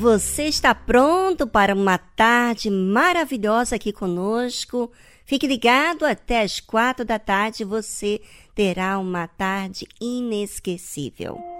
Você está pronto para uma tarde maravilhosa aqui conosco? Fique ligado até as quatro da tarde, você terá uma tarde inesquecível.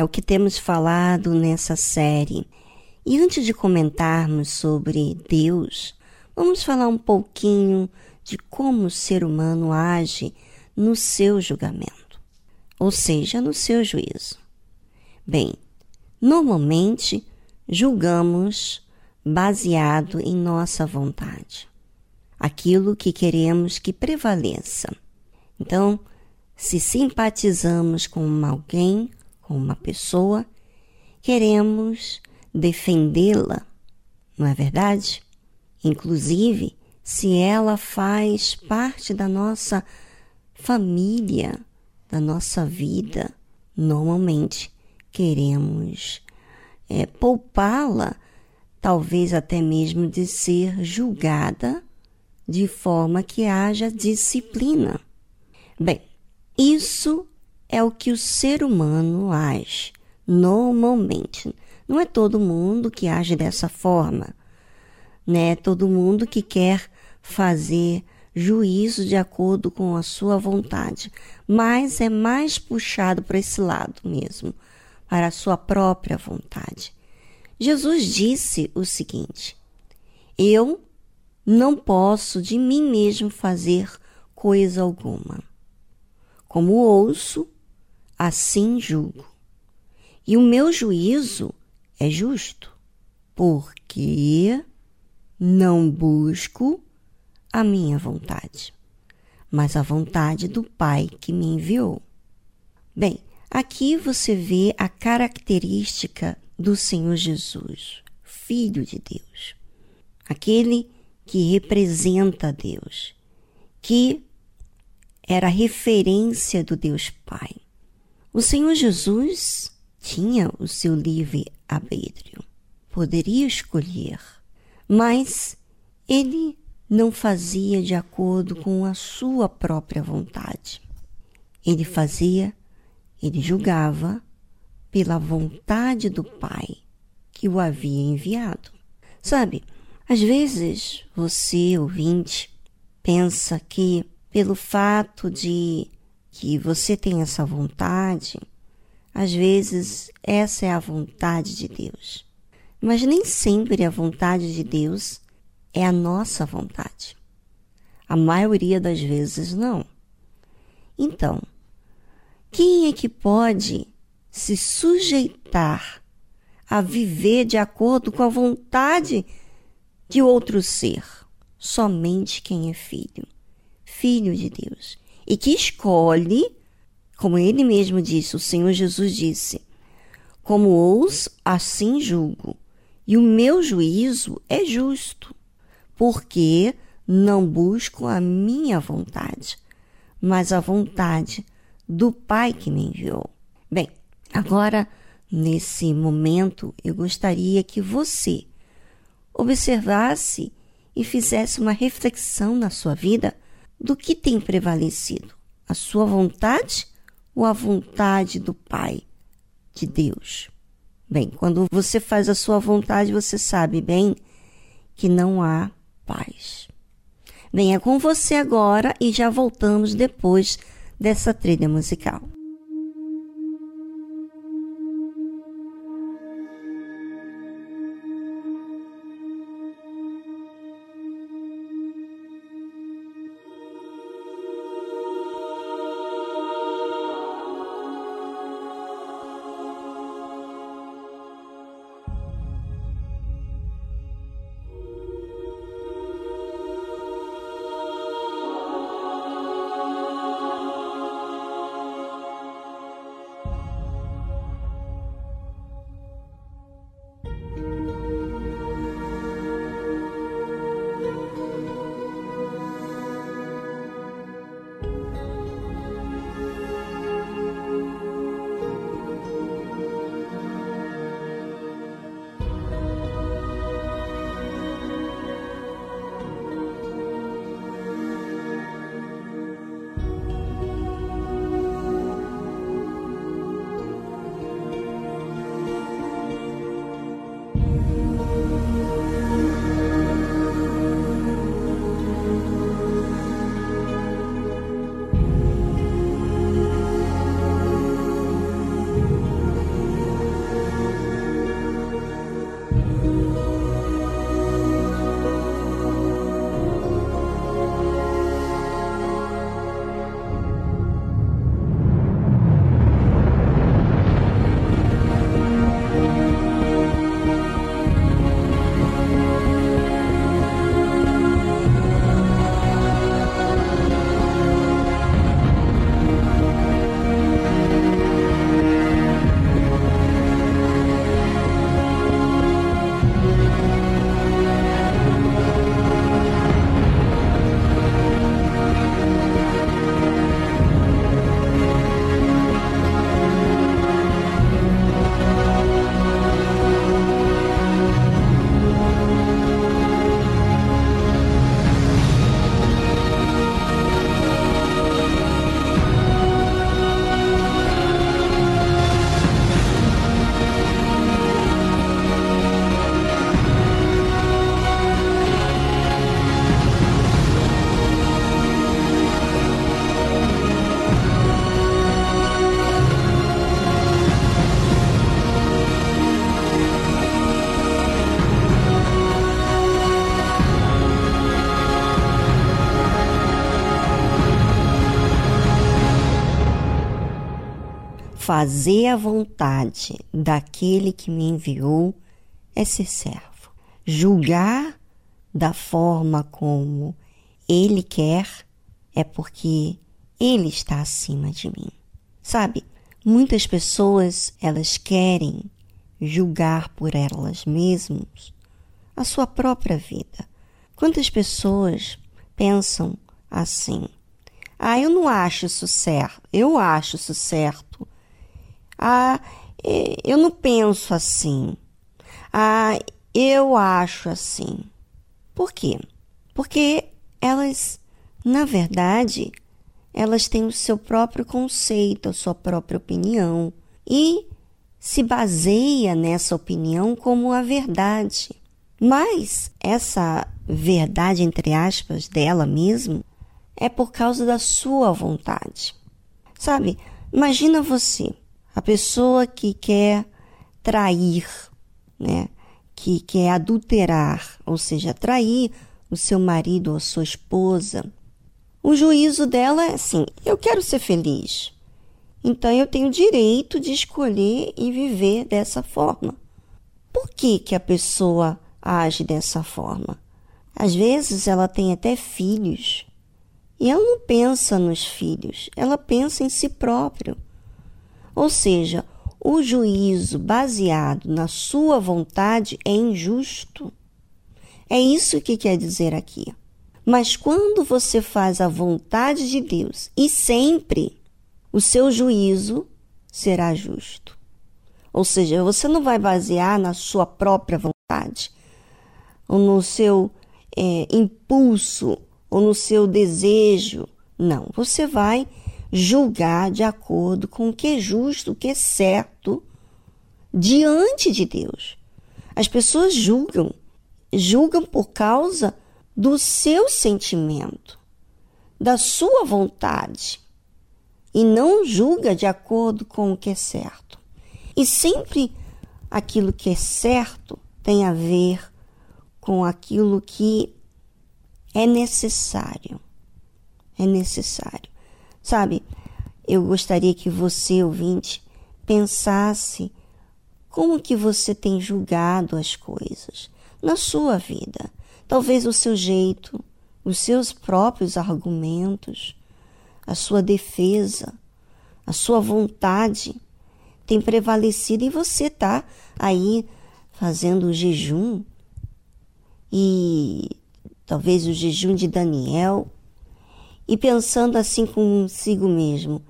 É o que temos falado nessa série. E antes de comentarmos sobre Deus, vamos falar um pouquinho de como o ser humano age no seu julgamento, ou seja, no seu juízo. Bem, normalmente julgamos baseado em nossa vontade, aquilo que queremos que prevaleça. Então, se simpatizamos com alguém, uma pessoa, queremos defendê-la, não é verdade? Inclusive, se ela faz parte da nossa família, da nossa vida, normalmente queremos é, poupá-la, talvez até mesmo de ser julgada de forma que haja disciplina. Bem, isso é o que o ser humano age normalmente. Não é todo mundo que age dessa forma, né? Todo mundo que quer fazer juízo de acordo com a sua vontade, mas é mais puxado para esse lado mesmo, para a sua própria vontade. Jesus disse o seguinte: Eu não posso de mim mesmo fazer coisa alguma. Como ouço, assim julgo. E o meu juízo é justo, porque não busco a minha vontade, mas a vontade do Pai que me enviou. Bem, aqui você vê a característica do Senhor Jesus, Filho de Deus, aquele que representa Deus, que era referência do Deus Pai. O Senhor Jesus tinha o seu livre arbítrio, poderia escolher, mas ele não fazia de acordo com a sua própria vontade. Ele fazia, ele julgava pela vontade do Pai que o havia enviado. Sabe, às vezes você, ouvinte, pensa que pelo fato de que você tem essa vontade, às vezes essa é a vontade de Deus. Mas nem sempre a vontade de Deus é a nossa vontade. A maioria das vezes não. Então, quem é que pode se sujeitar a viver de acordo com a vontade de outro ser? Somente quem é filho, filho de Deus, e que escolhe, como ele mesmo disse, o Senhor Jesus disse: Como ouço, assim julgo, e o meu juízo é justo porque não busco a minha vontade, mas a vontade do Pai que me enviou. Bem, agora, nesse momento, eu gostaria que você observasse e fizesse uma reflexão na sua vida do que tem prevalecido, a sua vontade ou a vontade do Pai, de Deus. Bem, quando você faz a sua vontade, você sabe bem que não há paz. Venha com você agora e já voltamos depois dessa trilha musical. Fazer a vontade daquele que me enviou é ser servo. Julgar da forma como ele quer é porque ele está acima de mim. Sabe, muitas pessoas elas querem julgar por elas mesmas a sua própria vida. Quantas pessoas pensam assim? Ah, eu não acho isso certo. Eu acho isso certo. Ah, eu não penso assim. Ah, eu acho assim. Por quê? Porque elas, na verdade, elas têm o seu próprio conceito, a sua própria opinião e se baseia nessa opinião como a verdade. Mas essa verdade, entre aspas, dela mesmo, é por causa da sua vontade. Sabe, imagina você, a pessoa que quer trair, né? Que quer adulterar, ou seja, trair o seu marido ou a sua esposa. O juízo dela é assim: eu quero ser feliz. Então eu tenho direito de escolher e viver dessa forma. Por que, que a pessoa age dessa forma? Às vezes ela tem até filhos e ela não pensa nos filhos, ela pensa em si próprio. Ou seja, o juízo baseado na sua vontade é injusto. É isso que quer dizer aqui. Mas quando você faz a vontade de Deus e sempre, o seu juízo será justo. Ou seja, você não vai basear na sua própria vontade, ou no seu é, impulso ou no seu desejo. Não, você vai julgar de acordo com o que é justo, o que é certo diante de Deus. As pessoas julgam, julgam por causa do seu sentimento, da sua vontade, e não julga de acordo com o que é certo. E sempre aquilo que é certo tem a ver com aquilo que é necessário. É necessário. Sabe, eu gostaria que você, ouvinte, pensasse como que você tem julgado as coisas na sua vida. Talvez o seu jeito, os seus próprios argumentos, a sua defesa, a sua vontade tem prevalecido e você está aí fazendo o jejum e talvez o jejum de Daniel, e pensando assim consigo mesmo: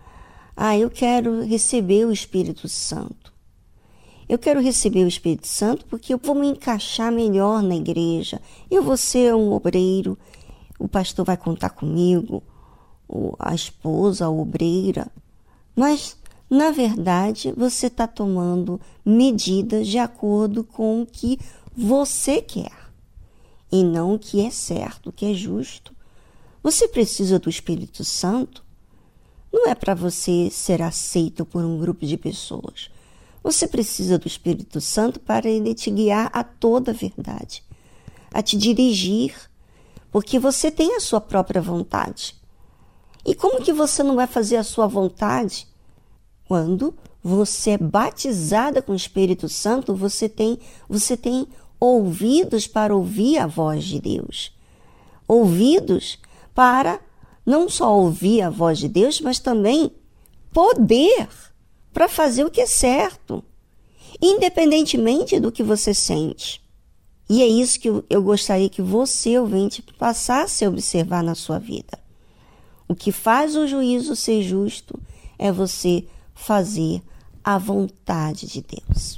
ah, eu quero receber o Espírito Santo. Eu quero receber o Espírito Santo porque eu vou me encaixar melhor na igreja. Eu vou ser um obreiro, o pastor vai contar comigo, a esposa, a obreira. Mas, na verdade, você está tomando medidas de acordo com o que você quer e não o que é certo, o que é justo. Você precisa do Espírito Santo? Não é para você ser aceito por um grupo de pessoas. Você precisa do Espírito Santo para ele te guiar a toda a verdade, a te dirigir, porque você tem a sua própria vontade. E como que você não vai fazer a sua vontade quando você é batizada com o Espírito Santo, você tem, você tem ouvidos para ouvir a voz de Deus. Ouvidos para não só ouvir a voz de Deus, mas também poder para fazer o que é certo, independentemente do que você sente. E é isso que eu gostaria que você, ouvinte, passasse a observar na sua vida. O que faz o juízo ser justo é você fazer a vontade de Deus.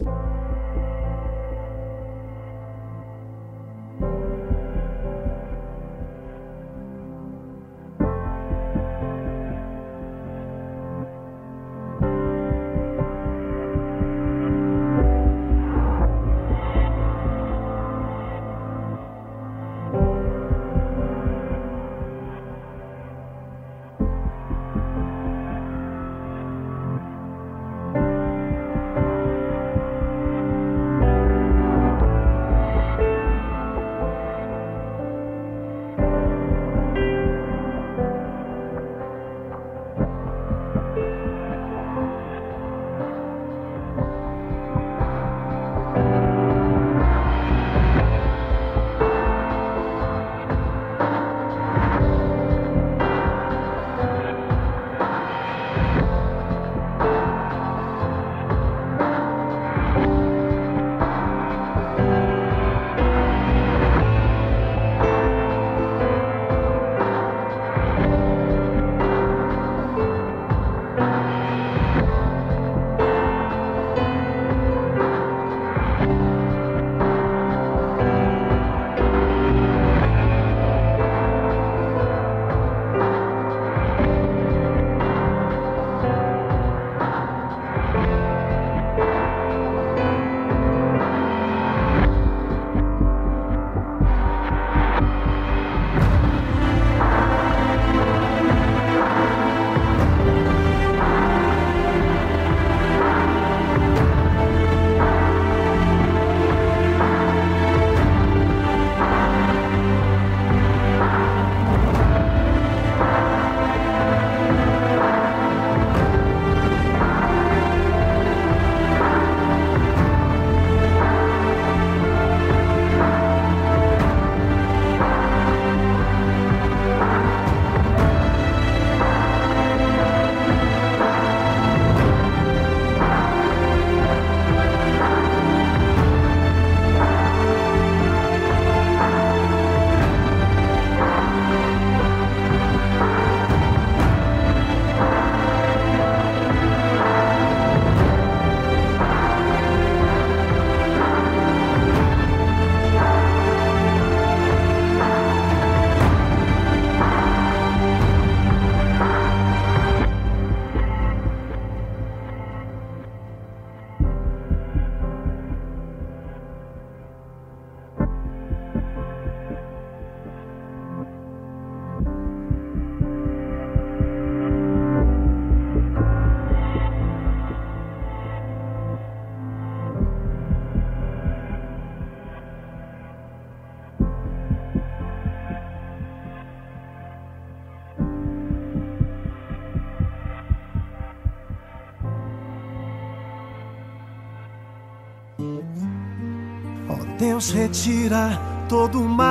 Deus retira todo o mal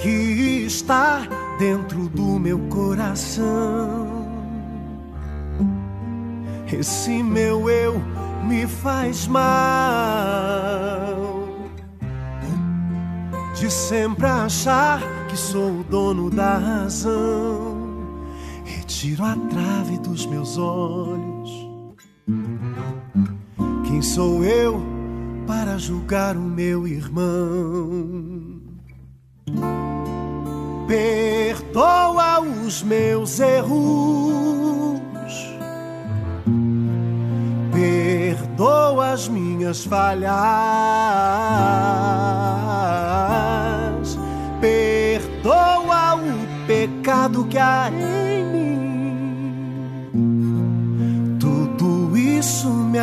que está dentro do meu coração. Esse meu eu me faz mal de sempre achar que sou o dono da razão. Retiro a trave dos meus olhos. Julgar o meu irmão? Perdoa os meus erros. Perdoa as minhas falhas. Perdoa o pecado que há em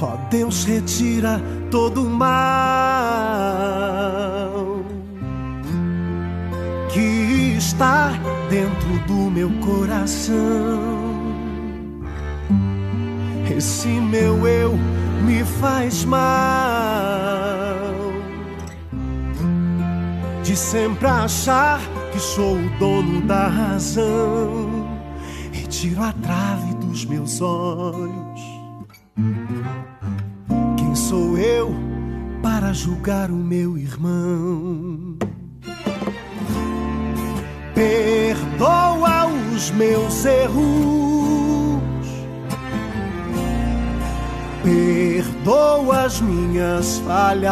Ó oh, Deus, retira todo o mal que está dentro do meu coração. Esse meu eu me faz mal de sempre achar que sou o dono da razão. Retiro a trave dos meus olhos. Julgar o meu irmão? perdoa os meus erros, perdoa as minhas falhas,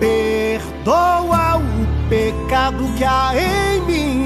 perdoa o pecado que há em mim.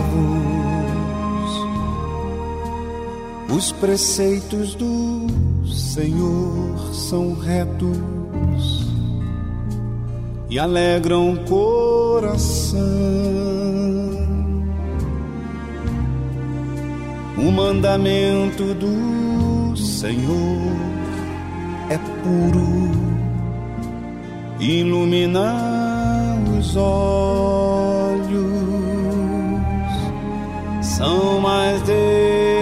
Os preceitos do Senhor são retos e alegram o coração. O mandamento do Senhor é puro, ilumina os olhos são mais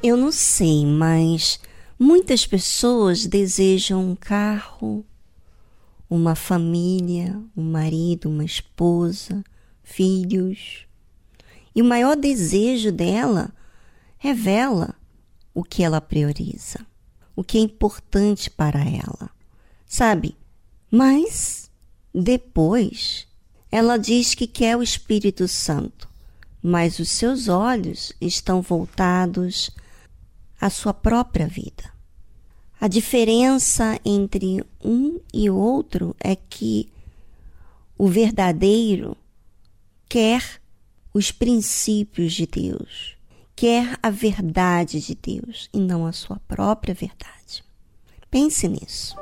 Eu não sei, mas muitas pessoas desejam um carro, uma família, um marido, uma esposa, filhos. E o maior desejo dela revela o que ela prioriza, o que é importante para ela. Sabe? Mas depois ela diz que quer o Espírito Santo, mas os seus olhos estão voltados a sua própria vida. A diferença entre um e outro é que o verdadeiro quer os princípios de Deus, quer a verdade de Deus e não a sua própria verdade. Pense nisso.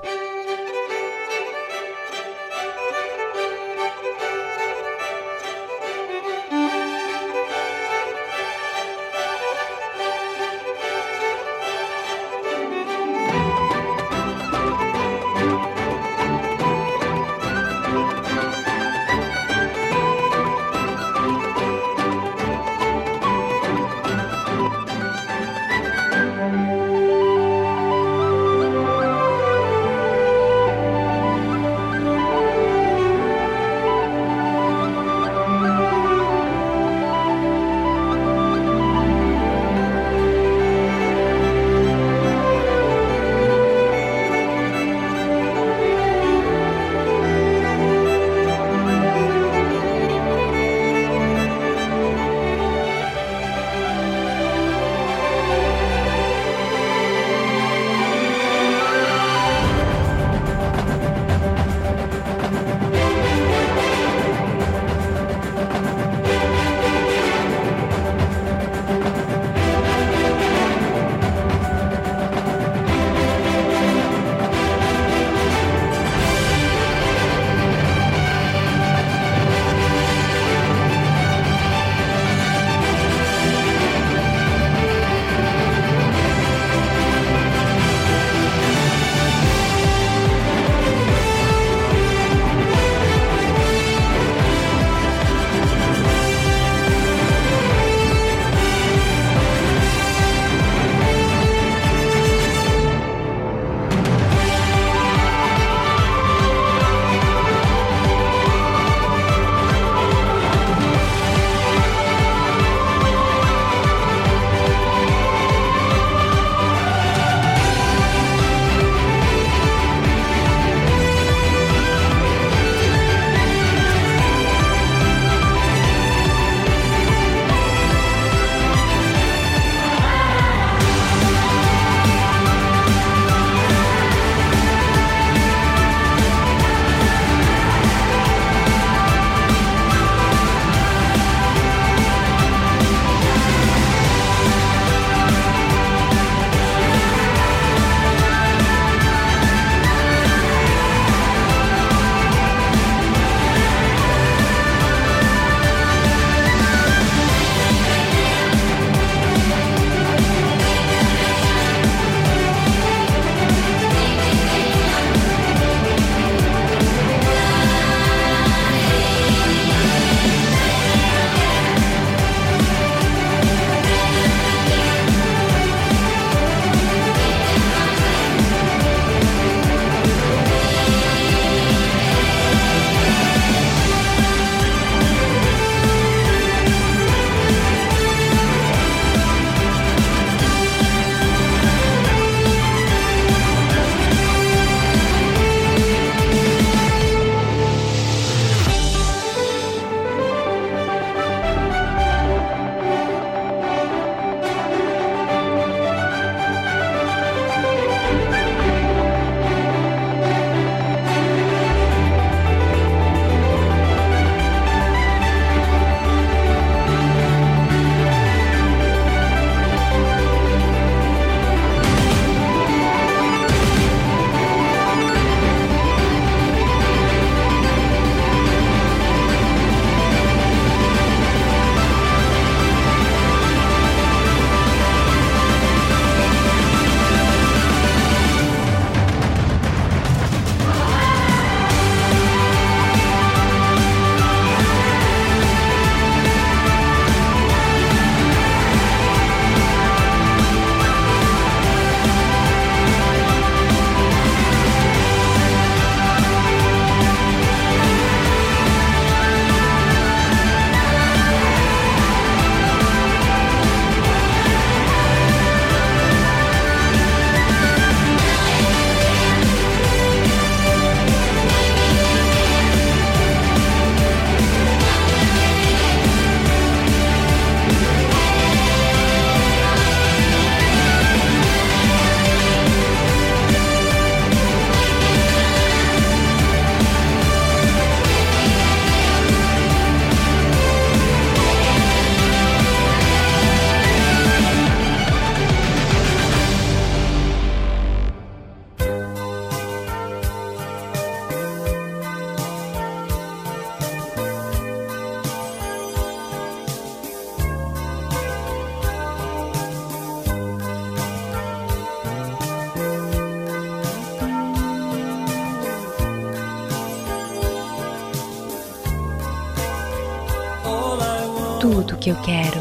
Tudo que eu quero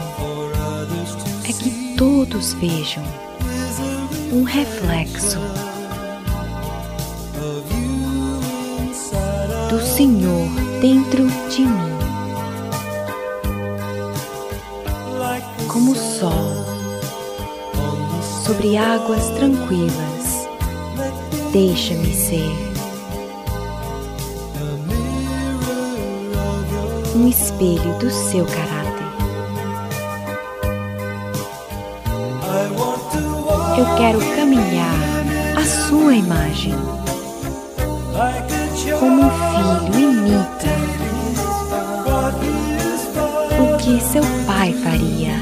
é que todos vejam um reflexo do Senhor dentro de mim, como o sol sobre águas tranquilas. Deixa-me ser um espelho do seu caráter. Eu quero caminhar à sua imagem, como um filho imita o que seu pai faria.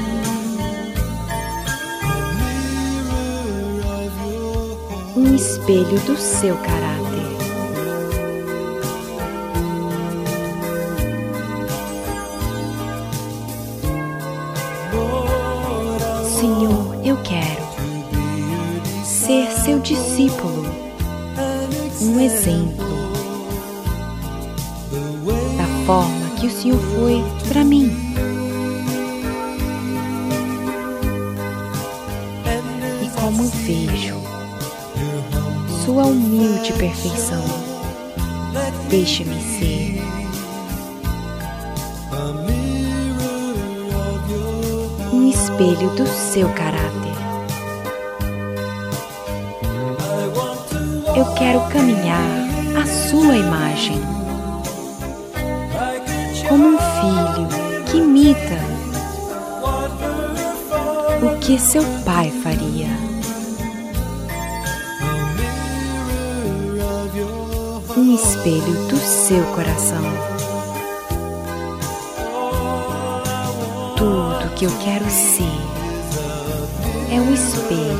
Um espelho do seu caráter. Deixa-me ser. Um espelho do seu caráter. Eu quero caminhar à sua imagem, como um filho que imita o que seu pai faria. Espelho do seu coração. Tudo que eu quero ser é um espelho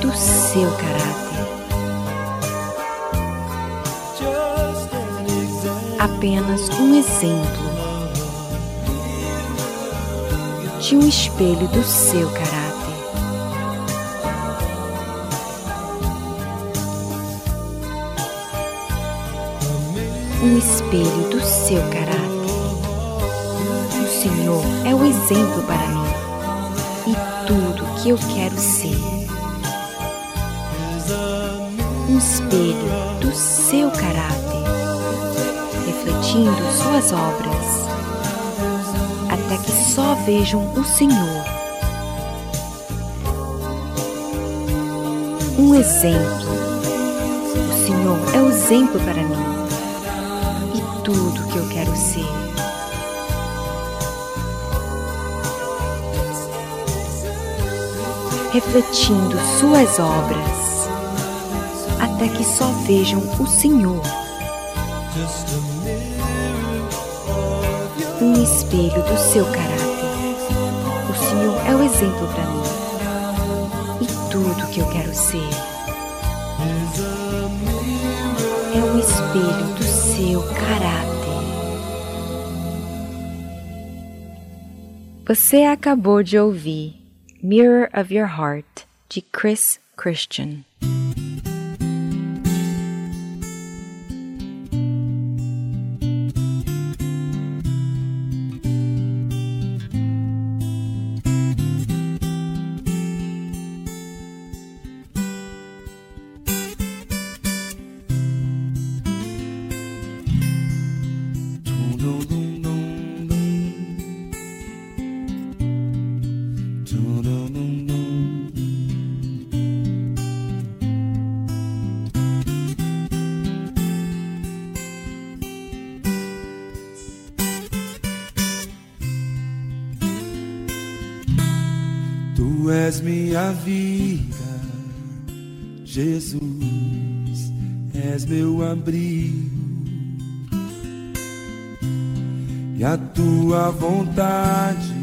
do seu caráter. apenas um exemplo de um espelho do seu caráter. Espelho do seu caráter. O Senhor é o exemplo para mim e tudo que eu quero ser. Um espelho do seu caráter refletindo suas obras, até que só vejam o Senhor. Um exemplo. O Senhor é o exemplo para mim tudo que eu quero ser. Refletindo suas obras, até que só vejam o Senhor. um espelho do seu caráter. O Senhor é o exemplo para mim e tudo que eu quero ser. É um espelho do seu caráter. Você acabou de ouvir Mirror of Your Heart de Chris Christian. Vontade,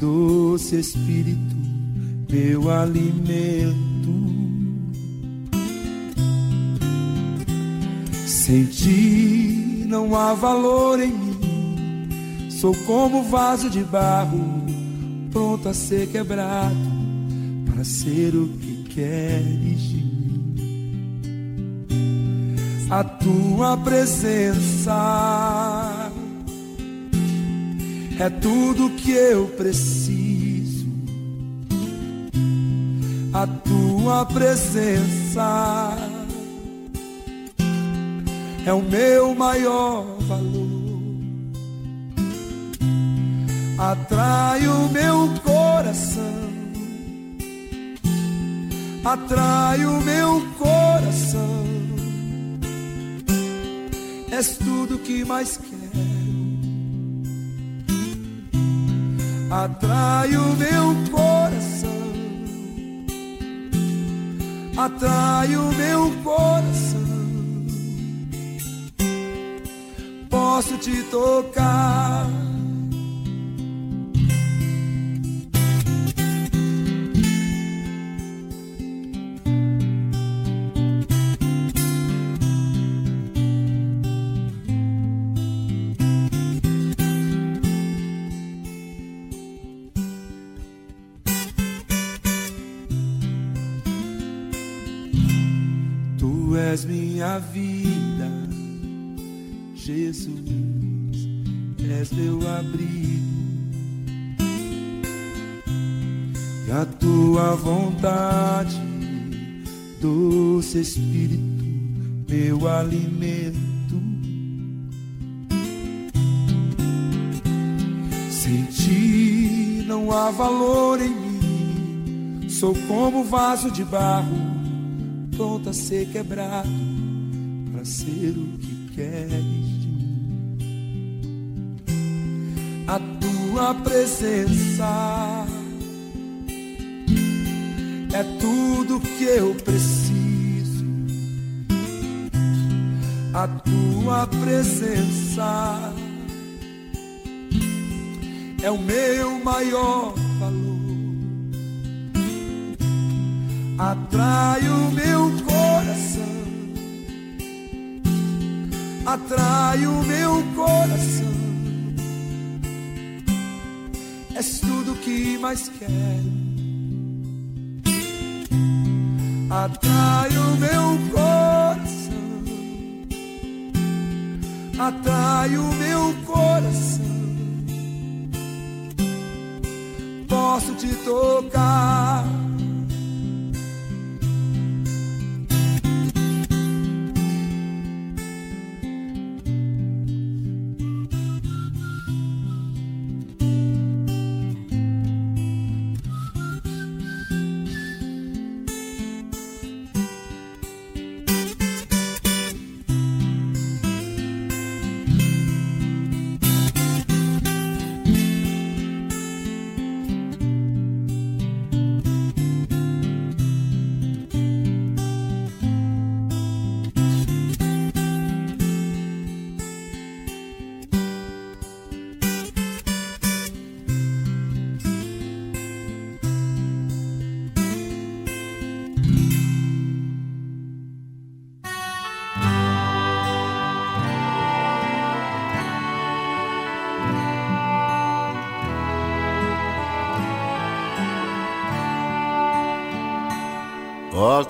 doce Espírito, meu alimento. Sem ti não há valor em mim, sou como vaso de barro pronto a ser quebrado para ser o que queres de mim. A tua presença é tudo que eu preciso. A tua presença é o meu maior valor. Atrai o meu coração, atrai o meu coração. És tudo que mais quero. Atrai o meu coração, atrai o meu coração. Posso te tocar és minha vida, Jesus, és meu abrigo. E a tua vontade, doce Espírito, meu alimento. Sem ti não há valor em mim, sou como vaso de barro pronto a ser quebrado para ser o que queres de mim. A tua presença é tudo que eu preciso. A tua presença é o meu maior valor atrai o meu coração, atrai o meu coração. És tudo que mais quero. Atrai o meu coração, atrai o meu coração. Posso te tocar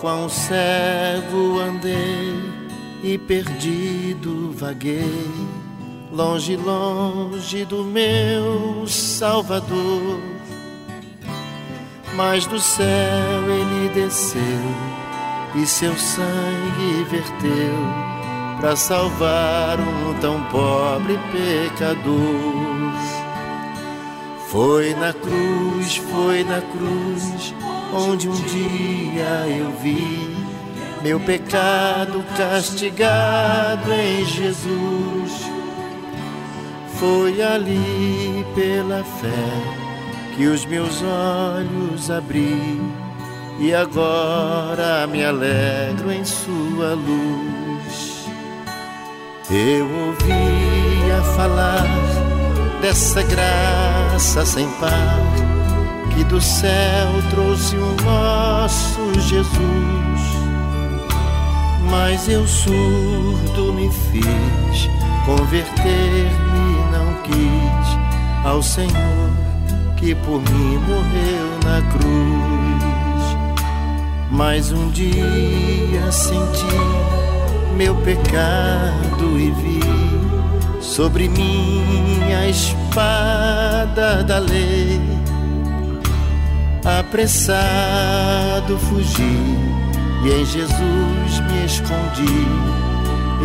quão cego andei e perdido vaguei, longe, longe do meu Salvador. Mas do céu ele desceu e seu sangue verteu para salvar um tão pobre pecador. Foi na cruz, foi na cruz onde um dia eu vi meu pecado castigado em Jesus. Foi ali pela fé que os meus olhos abri e agora me alegro em Sua luz. Eu ouvia falar dessa graça sem par que do céu trouxe o nosso Jesus. Mas eu surdo me fiz, converter-me não quis ao Senhor que por mim morreu na cruz. Mas um dia senti meu pecado e vi sobre mim a espada da lei. Apressado fugi e em Jesus me escondi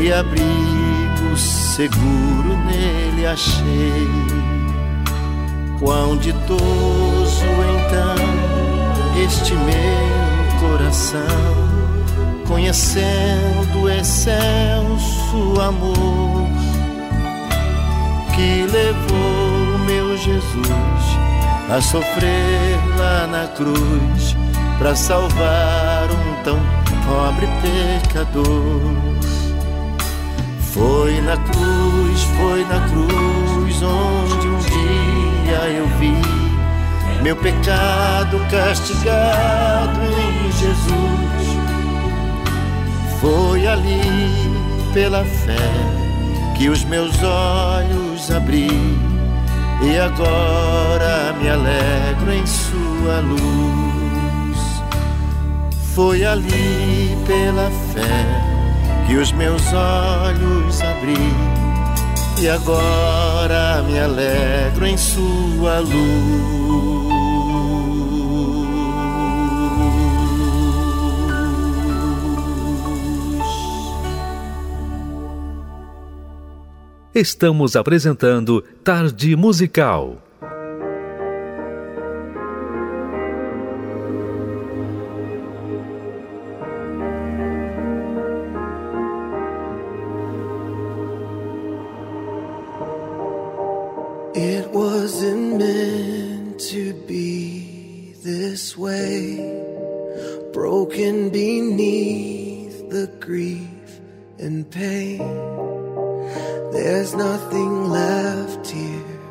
e abrigo seguro nele achei. Quão ditoso então este meu coração, conhecendo o excelso amor que levou meu Jesus a sofrer lá na cruz para salvar um tão pobre pecador. Foi na cruz, foi na cruz onde um dia eu vi meu pecado castigado em Jesus. Foi ali pela fé que os meus olhos abri e agora me alegro em sua luz. Foi ali pela fé que os meus olhos abri e agora me alegro em sua luz. Estamos apresentando Tarde Musical. It wasn't meant to be this way, broken beneath the grief and pain. There's nothing left here.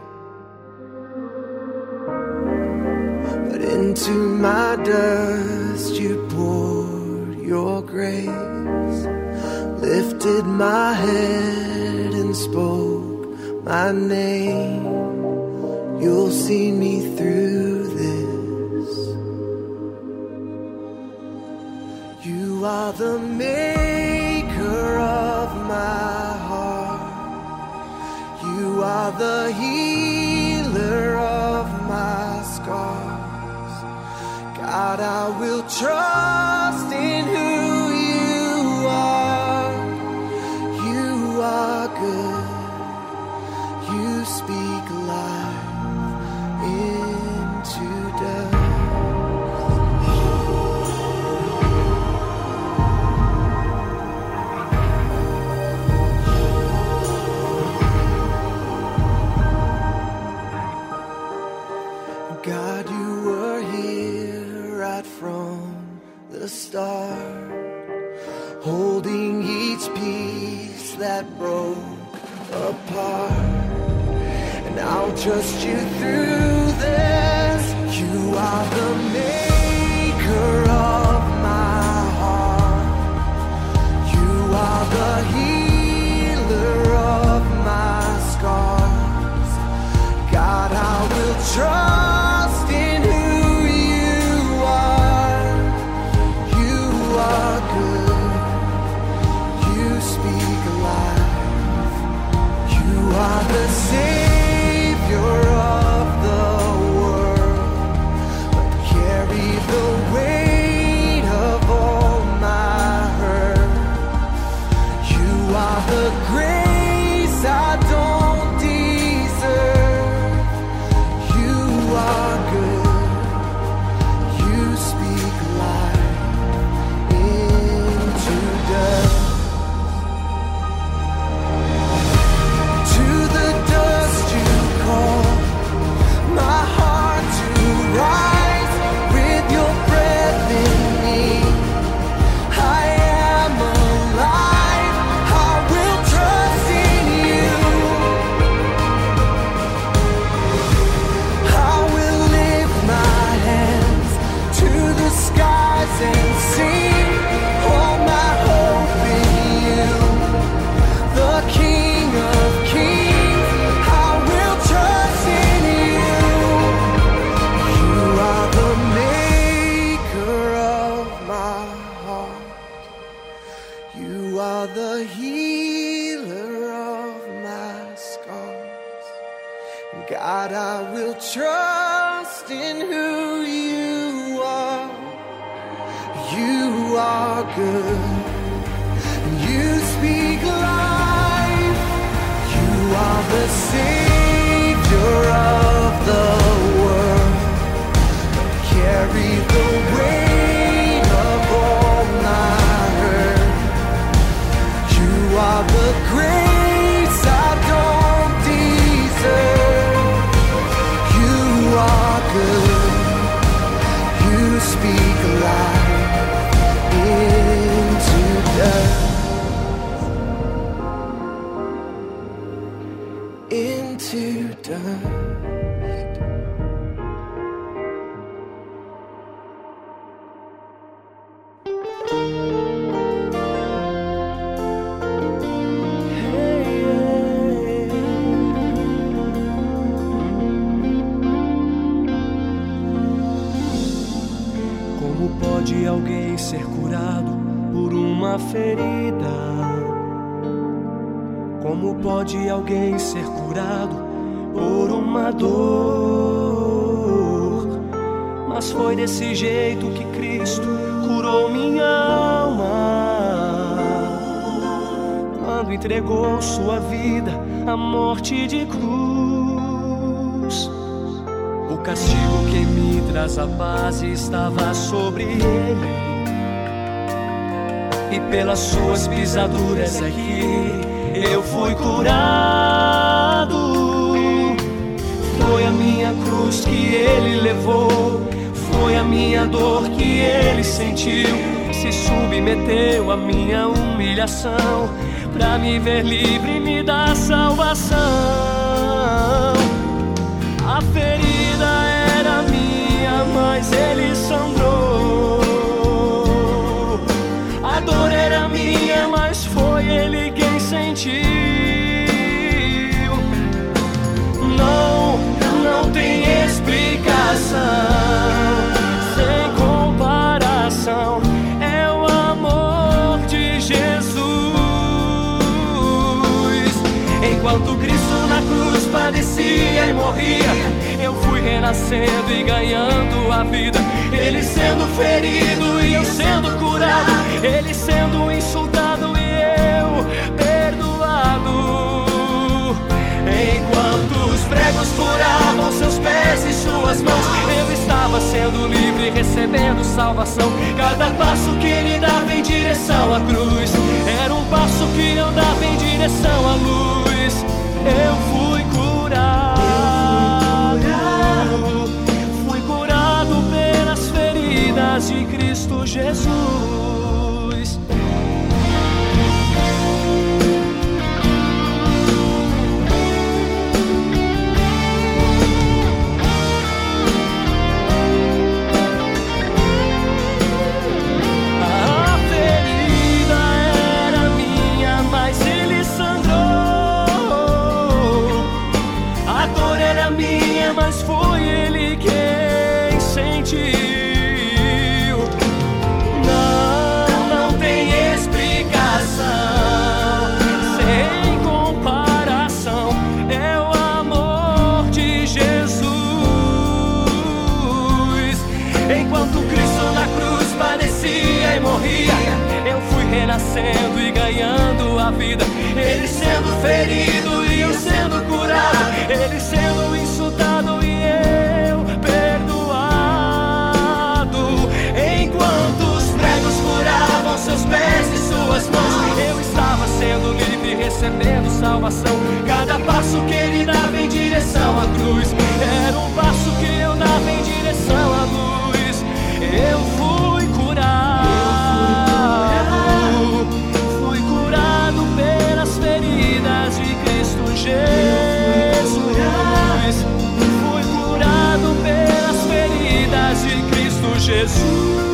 But into my dust you poured your grace, lifted my head and spoke my name. You'll see me through this. You are the maker the healer of my scars. God, I will trust in who you are. You are good. You speak life apart. And I'll trust you through this. You are the trust in who you are. You are good. You speak life. You are the Savior of the ferida? Como pode alguém ser curado por uma dor? Mas foi desse jeito que Cristo curou minha alma. Quando entregou sua vida à morte de cruz. O castigo que me traz a paz estava sobre ele. E pelas suas pisaduras que eu fui curado. Foi a minha cruz que ele levou. Foi a minha dor que ele sentiu. Se submeteu à minha humilhação. Pra me ver livre e me dar salvação. Padecia e morria, eu fui renascendo e ganhando a vida. Ele sendo ferido e eu sendo curado, ele sendo insultado e eu perdoado. Enquanto os pregos furavam seus pés e suas mãos, eu estava sendo livre, recebendo salvação. Cada passo que ele dava em direção à cruz era um passo que eu dava em direção à luz. Eu fui curado, Jesus. Fui renascendo e ganhando a vida. Ele sendo ferido e eu sendo curado, ele sendo insultado e eu perdoado. Enquanto os pregos furavam seus pés e suas mãos, eu estava sendo livre, recebendo salvação. Cada passo que ele dava em direção à cruz era um passo que eu dava em direção à luz. Eu Jesus. Fui curado pelas feridas de Cristo Jesus.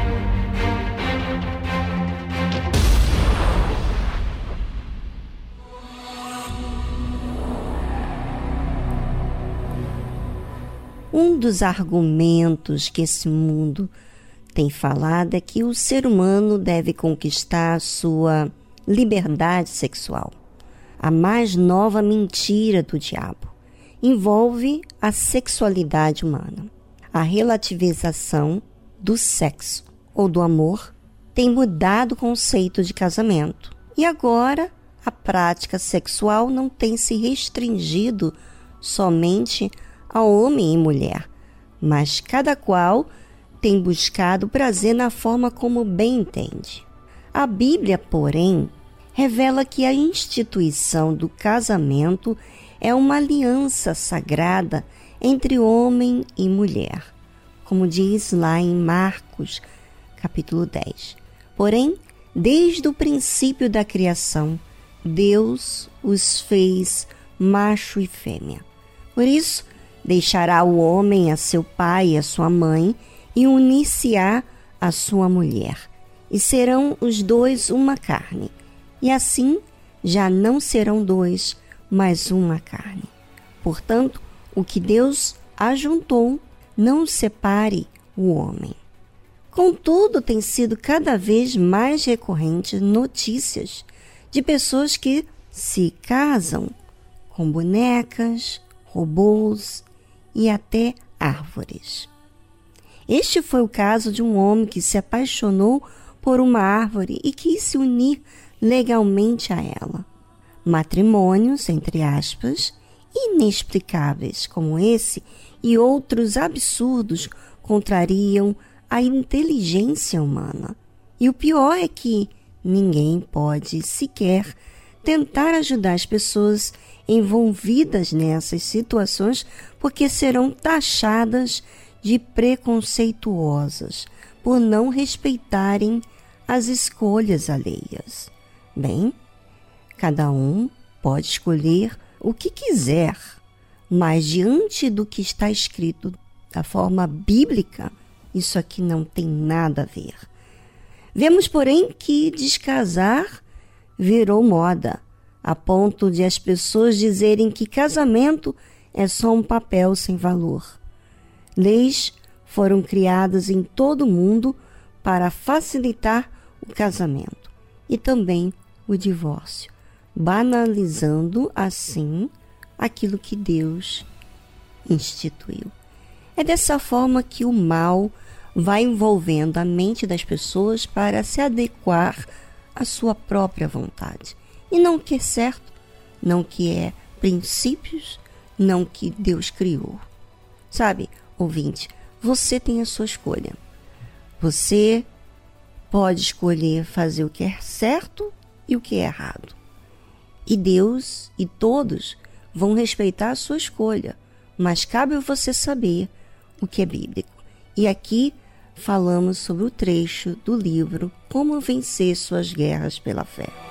Dos argumentos que esse mundo tem falado é que o ser humano deve conquistar a sua liberdade sexual. A mais nova mentira do diabo envolve a sexualidade humana. A relativização do sexo ou do amor tem mudado o conceito de casamento. E agora a prática sexual não tem se restringido somente a homem e mulher, mas cada qual tem buscado prazer na forma como bem entende. A Bíblia, porém, revela que a instituição do casamento é uma aliança sagrada entre homem e mulher, como diz lá em Marcos, capítulo 10. Porém, desde o princípio da criação, Deus os fez macho e fêmea. Por isso, Deixará o homem a seu pai e a sua mãe e unir-se-á a sua mulher, e serão os dois uma carne. E assim já não serão dois, mas uma carne. Portanto, o que Deus ajuntou, não separe o homem. Contudo, tem sido cada vez mais recorrente notícias de pessoas que se casam com bonecas, robôs e até árvores. Este foi o caso de um homem que se apaixonou por uma árvore e quis se unir legalmente a ela. Matrimônios, entre aspas, inexplicáveis como esse e outros absurdos contrariam a inteligência humana. E o pior é que ninguém pode sequer tentar ajudar as pessoas envolvidas nessas situações porque serão taxadas de preconceituosas por não respeitarem as escolhas alheias. Bem, cada um pode escolher o que quiser, mas diante do que está escrito da forma bíblica, isso aqui não tem nada a ver. Vemos, porém, que descasar virou moda, a ponto de as pessoas dizerem que casamento é só um papel sem valor. Leis foram criadas em todo o mundo para facilitar o casamento e também o divórcio, banalizando assim aquilo que Deus instituiu. É dessa forma que o mal vai envolvendo a mente das pessoas para se adequar a sua própria vontade. E não o que é certo, não o que é princípios, não o que Deus criou. Sabe, ouvinte, você tem a sua escolha. Você pode escolher fazer o que é certo e o que é errado. E Deus e todos vão respeitar a sua escolha, mas cabe a você saber o que é bíblico. E aqui falamos sobre o trecho do livro Como Vencer Suas Guerras pela Fé.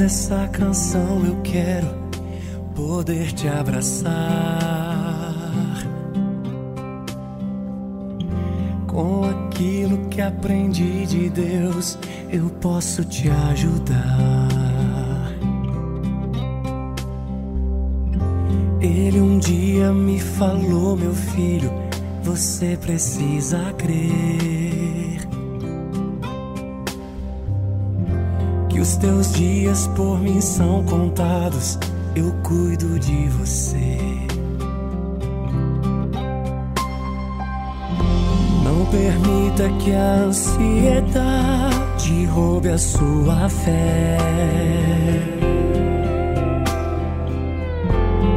Dessa canção eu quero poder te abraçar. Com aquilo que aprendi de Deus, eu posso te ajudar. Ele um dia me falou, meu filho, você precisa crer. Teus dias por mim são contados, eu cuido de você. Não permita que a ansiedade roube a sua fé.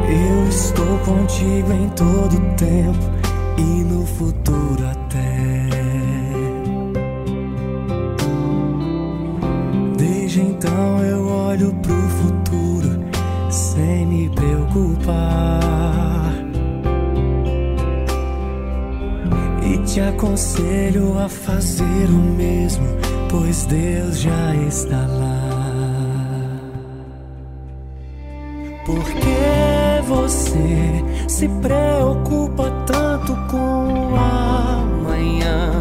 Eu estou contigo em todo tempo e no futuro até. Então eu olho pro futuro sem me preocupar. E te aconselho a fazer o mesmo, pois Deus já está lá. Por que você se preocupa tanto com o amanhã?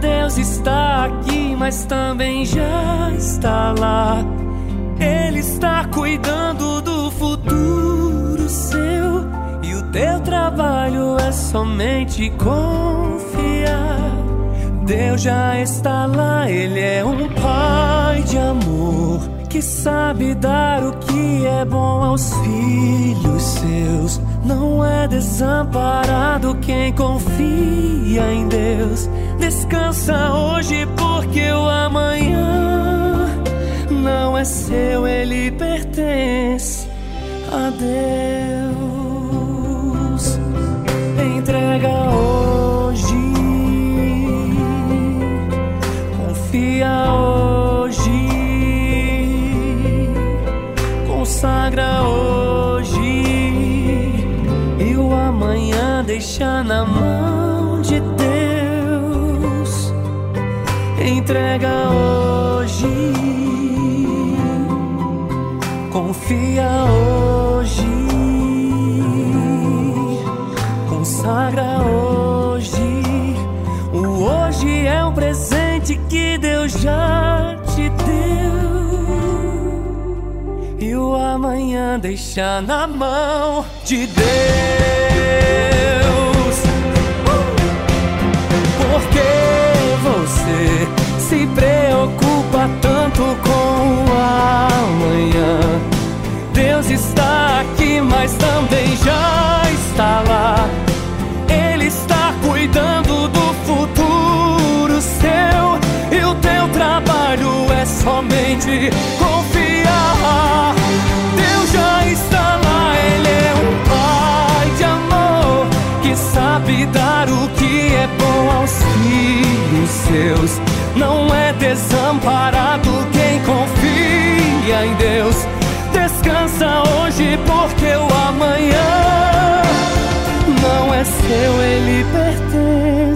Deus está aqui, mas também já está lá. Ele está cuidando do futuro seu. E o teu trabalho é somente confiar. Deus já está lá, Ele é um pai de amor que sabe dar o que é bom aos filhos seus. Não é desamparado quem confia em Deus. Descansa hoje, porque o amanhã não é seu, ele pertence a Deus. Entrega hoje, confia hoje, consagra hoje e o amanhã deixa na mão de Deus. Entrega hoje, confia hoje, consagra hoje. O hoje é um presente que Deus já te deu. E o amanhã deixa na mão de Deus. Por que você se preocupa tanto com o amanhã? Deus está aqui, mas também já está lá. Ele está cuidando do futuro seu. E o teu trabalho é somente confiar. Deus já está lá, Ele é um pai de amor que sabe dar o que é bom aos filhos seus. Não é desamparado quem confia em Deus. Descansa hoje, porque o amanhã não é seu, ele pertence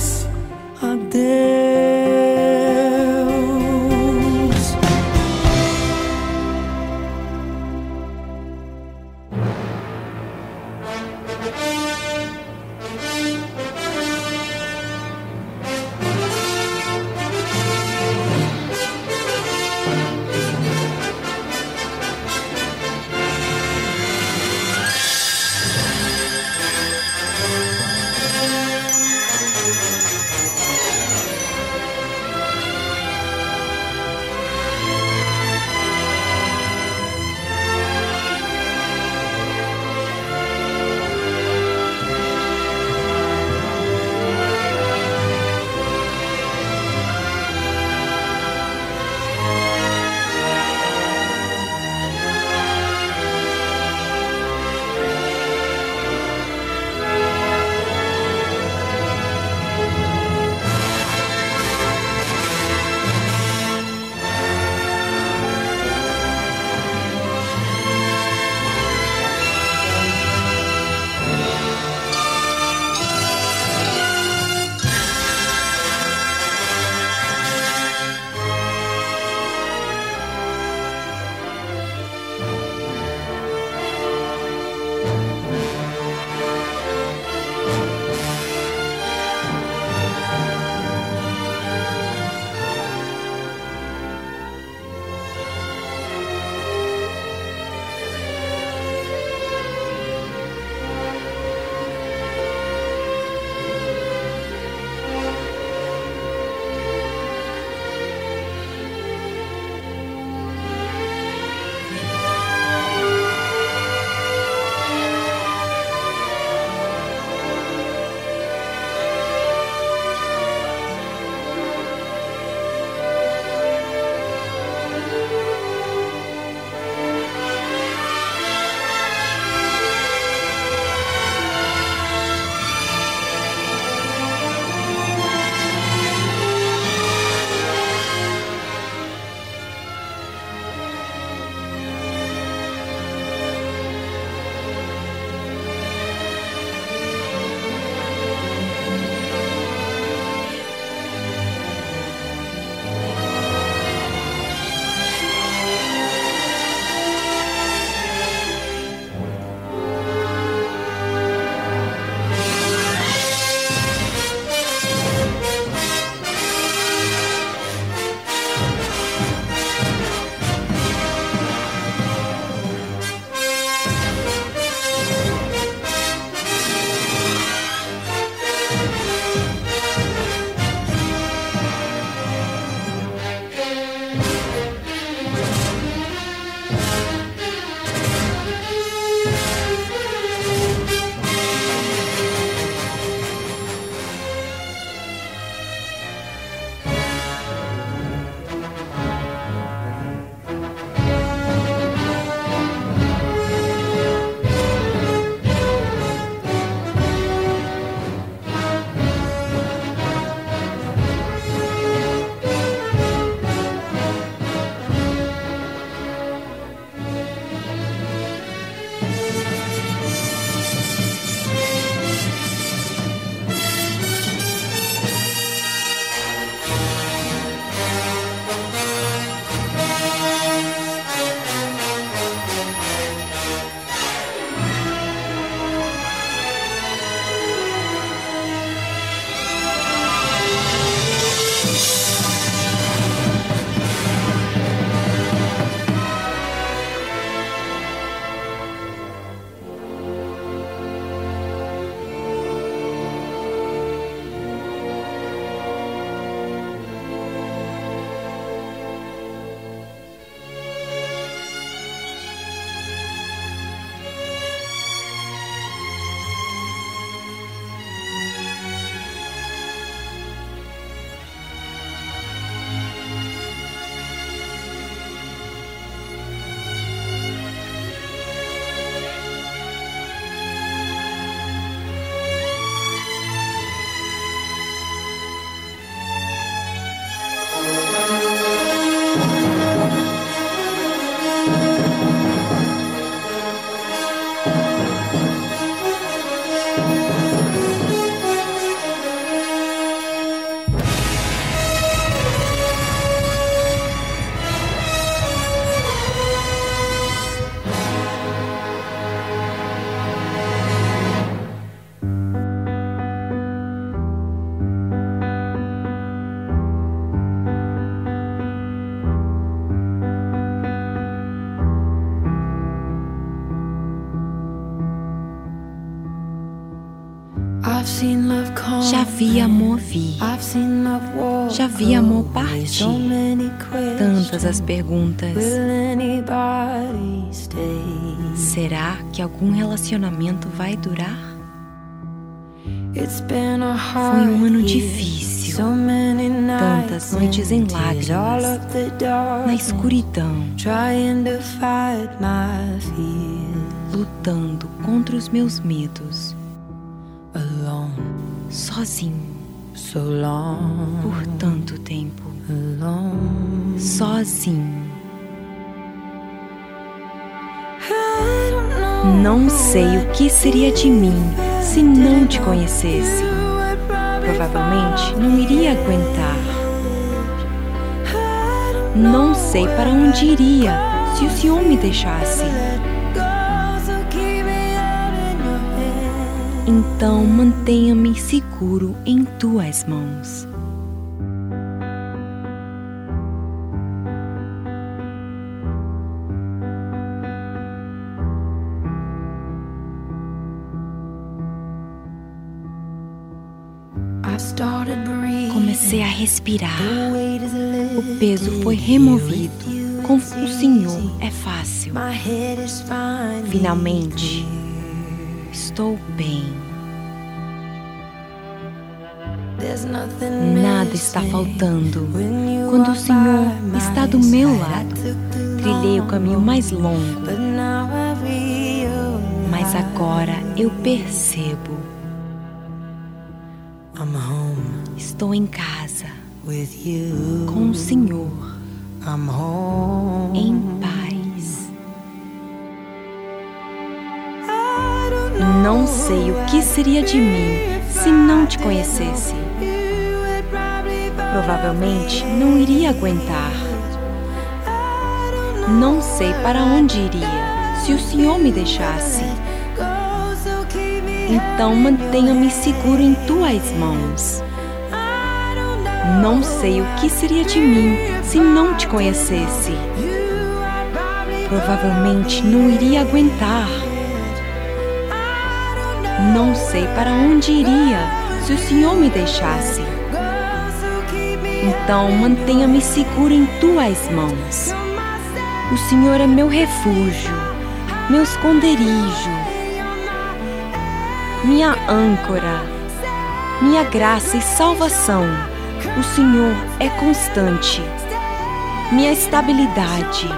Já vi amor vir, já vi amor partir. Tantas as perguntas. Será que algum relacionamento vai durar? Foi um ano difícil, tantas noites em lágrimas, na escuridão, lutando contra os meus medos, sozinho, por tanto tempo, sozinho. Não sei o que seria de mim se não te conhecesse. Provavelmente não iria aguentar. Não sei para onde iria se o Senhor me deixasse. Então mantenha-me seguro em tuas mãos. Comecei a respirar. O peso foi removido. Com o Senhor é fácil. Finalmente, estou bem. Nada está faltando. Quando o Senhor está do meu lado, trilhei o caminho mais longo. Mas agora eu percebo. Estou em casa com o Senhor em Não sei o que seria de mim se não te conhecesse. Provavelmente não iria aguentar. Não sei para onde iria se o Senhor me deixasse. Então mantenha-me seguro em tuas mãos. Não sei o que seria de mim se não te conhecesse. Provavelmente não iria aguentar. Não sei para onde iria se o Senhor me deixasse. Então mantenha-me seguro em tuas mãos. O Senhor é meu refúgio, meu esconderijo, minha âncora, minha graça e salvação. O Senhor é constante, minha estabilidade,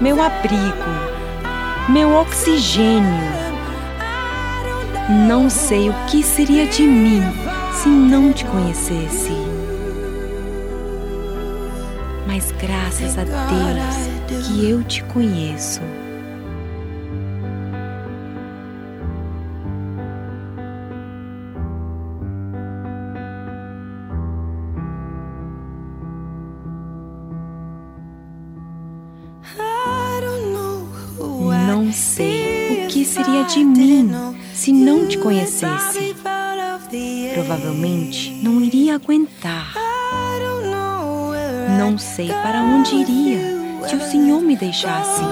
meu abrigo, meu oxigênio. Não sei o que seria de mim se não te conhecesse. Mas graças a Deus que eu te conheço. Não sei o que seria de mim se não conhecesse. Provavelmente não iria aguentar. Não sei para onde iria se o Senhor me deixasse.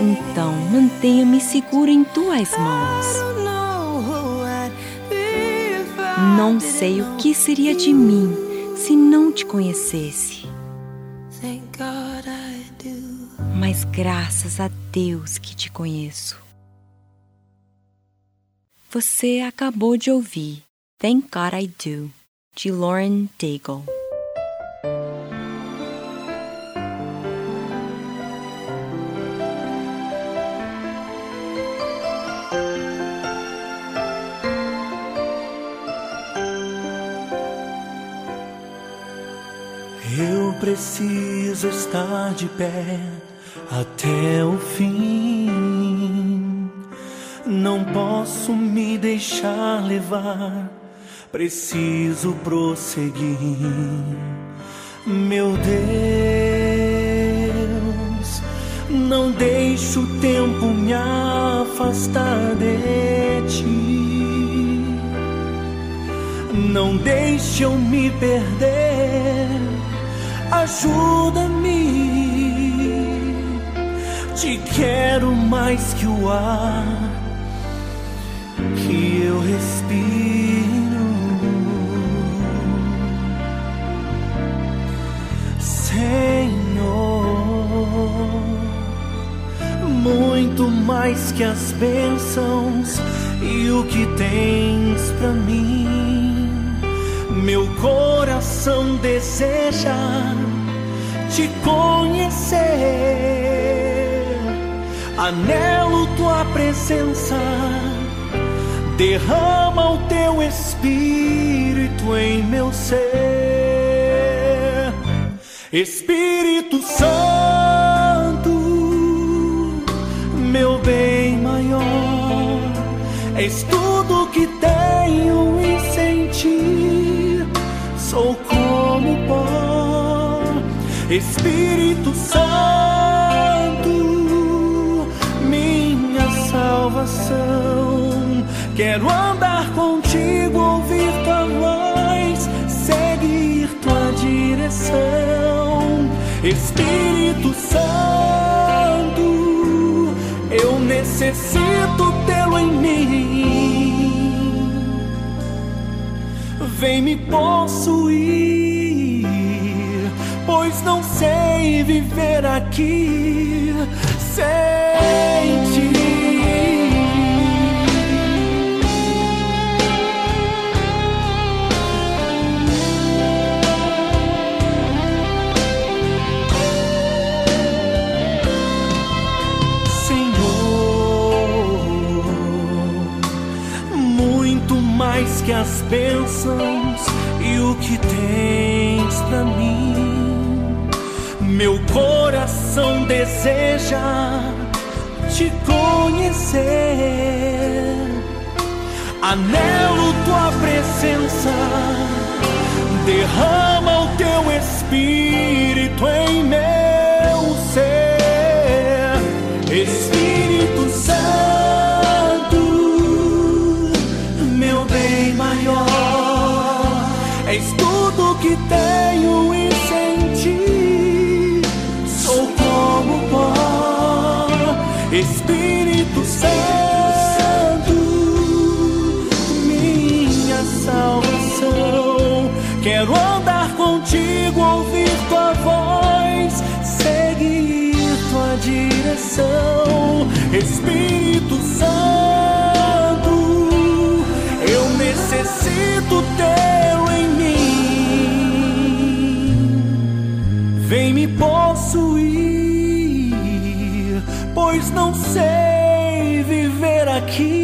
Então mantenha-me seguro em tuas mãos. Não sei o que seria de mim se não te conhecesse. Mas graças a Deus que te conheço. Você acabou de ouvir Thank God I Do, de Lauren Daigle. Eu preciso estar de pé até o fim. Deixar levar, preciso prosseguir. Meu Deus, não deixe o tempo me afastar de ti. Não deixe eu me perder ajuda-me. Te quero mais que o ar, que eu respiro. Senhor, muito mais que as bênçãos e o que tens para mim, meu coração deseja te conhecer. Anelo tua presença, derrama o teu espírito em meu ser. Espírito Santo, meu bem maior, és tudo que tenho e sentir. Sou como pó, Espírito Santo, minha salvação. Quero andar contigo, ouvir tua voz, seguir tua direção. Espírito Santo, eu necessito tê-lo em mim. Vem me possuir, pois não sei viver aqui sem mais que as bênçãos e o que tens pra mim. Meu coração deseja te conhecer. Anelo tua presença, derrama o teu espírito em meu Quero andar contigo, ouvir tua voz, seguir tua direção. Espírito Santo, eu necessito tê-lo em mim. Vem me possuir, pois não sei viver aqui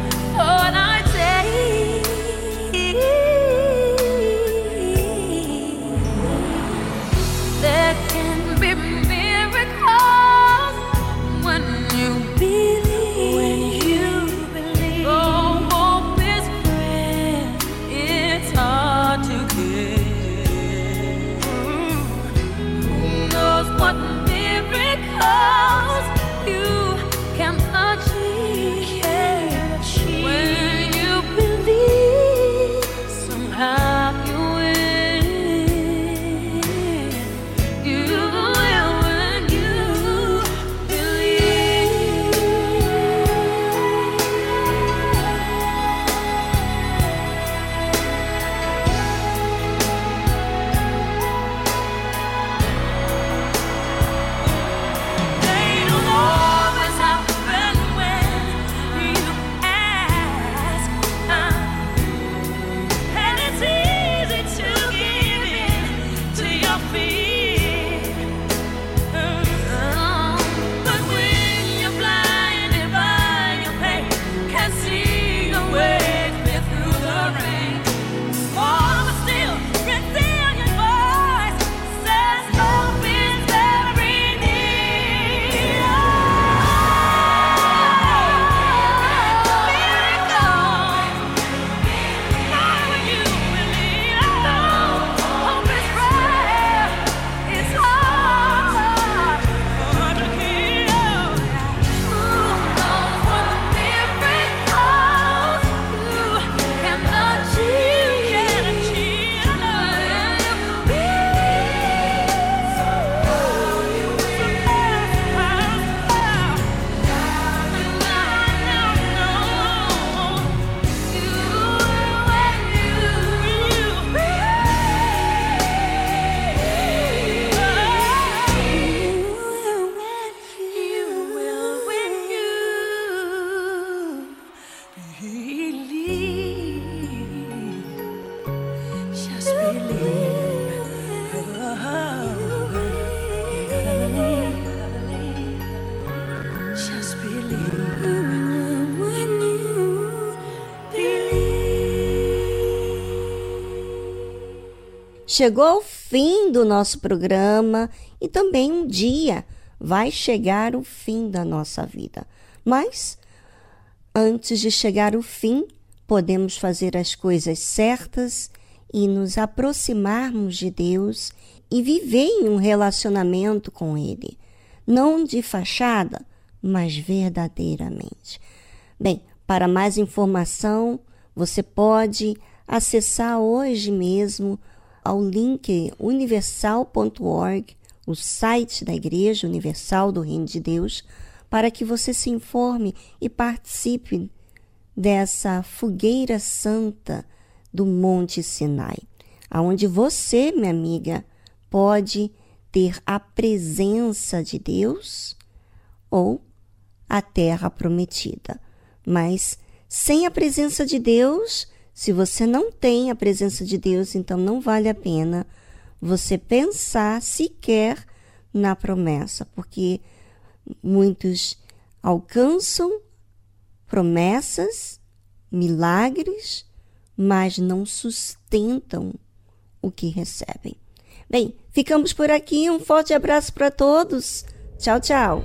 chegou ao fim do nosso programa e também um dia vai chegar o fim da nossa vida. Mas antes de chegar o fim, podemos fazer as coisas certas e nos aproximarmos de Deus e viver em um relacionamento com Ele, não de fachada, mas verdadeiramente. Bem, para mais informação, você pode acessar hoje mesmo ao link universal.org, o site da Igreja Universal do Reino de Deus, para que você se informe e participe dessa fogueira santa do Monte Sinai, aonde você, minha amiga, pode ter a presença de Deus ou a terra prometida. Mas sem a presença de Deus, se você não tem a presença de Deus, então não vale a pena você pensar sequer na promessa, porque muitos alcançam promessas, milagres, mas não sustentam o que recebem. Bem, ficamos por aqui. Um forte abraço para todos. Tchau, tchau.